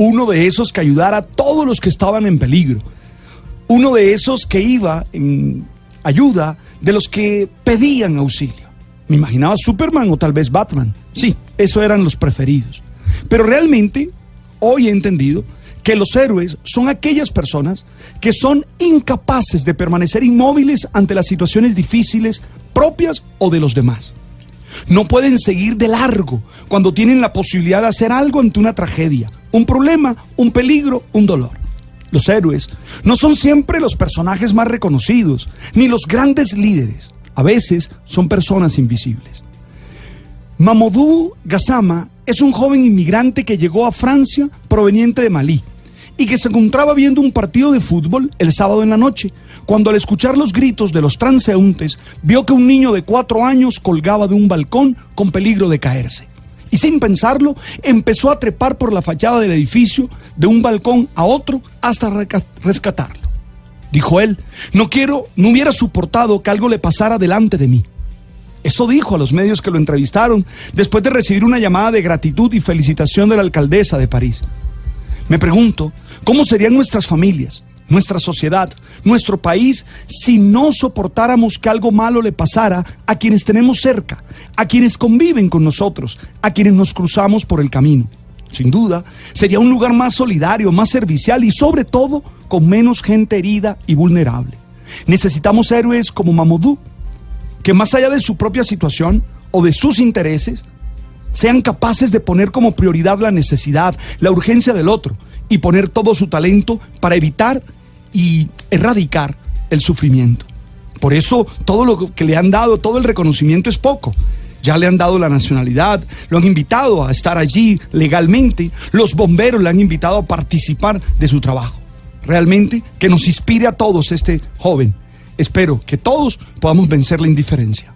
Uno de esos que ayudara a todos los que estaban en peligro. Uno de esos que iba en ayuda de los que pedían auxilio. Me imaginaba Superman o tal vez Batman. Sí, esos eran los preferidos. Pero realmente, hoy he entendido que los héroes son aquellas personas que son incapaces de permanecer inmóviles ante las situaciones difíciles propias o de los demás. No pueden seguir de largo cuando tienen la posibilidad de hacer algo ante una tragedia, un problema, un peligro, un dolor. Los héroes no son siempre los personajes más reconocidos, ni los grandes líderes. A veces son personas invisibles. Mamadou Gassama es un joven inmigrante que llegó a Francia proveniente de Malí y que se encontraba viendo un partido de fútbol el sábado en la noche, cuando al escuchar los gritos de los transeúntes vio que un niño de cuatro años colgaba de un balcón con peligro de caerse. Y sin pensarlo, empezó a trepar por la fachada del edificio de un balcón a otro hasta rescatarlo. Dijo él, no quiero, no hubiera soportado que algo le pasara delante de mí. Eso dijo a los medios que lo entrevistaron después de recibir una llamada de gratitud y felicitación de la alcaldesa de París. Me pregunto, ¿cómo serían nuestras familias, nuestra sociedad, nuestro país si no soportáramos que algo malo le pasara a quienes tenemos cerca, a quienes conviven con nosotros, a quienes nos cruzamos por el camino? Sin duda, sería un lugar más solidario, más servicial y sobre todo con menos gente herida y vulnerable. Necesitamos héroes como Mamadou, que más allá de su propia situación o de sus intereses, sean capaces de poner como prioridad la necesidad, la urgencia del otro y poner todo su talento para evitar y erradicar el sufrimiento. Por eso todo lo que le han dado, todo el reconocimiento es poco. Ya le han dado la nacionalidad, lo han invitado a estar allí legalmente, los bomberos le han invitado a participar de su trabajo. Realmente que nos inspire a todos este joven. Espero que todos podamos vencer la indiferencia.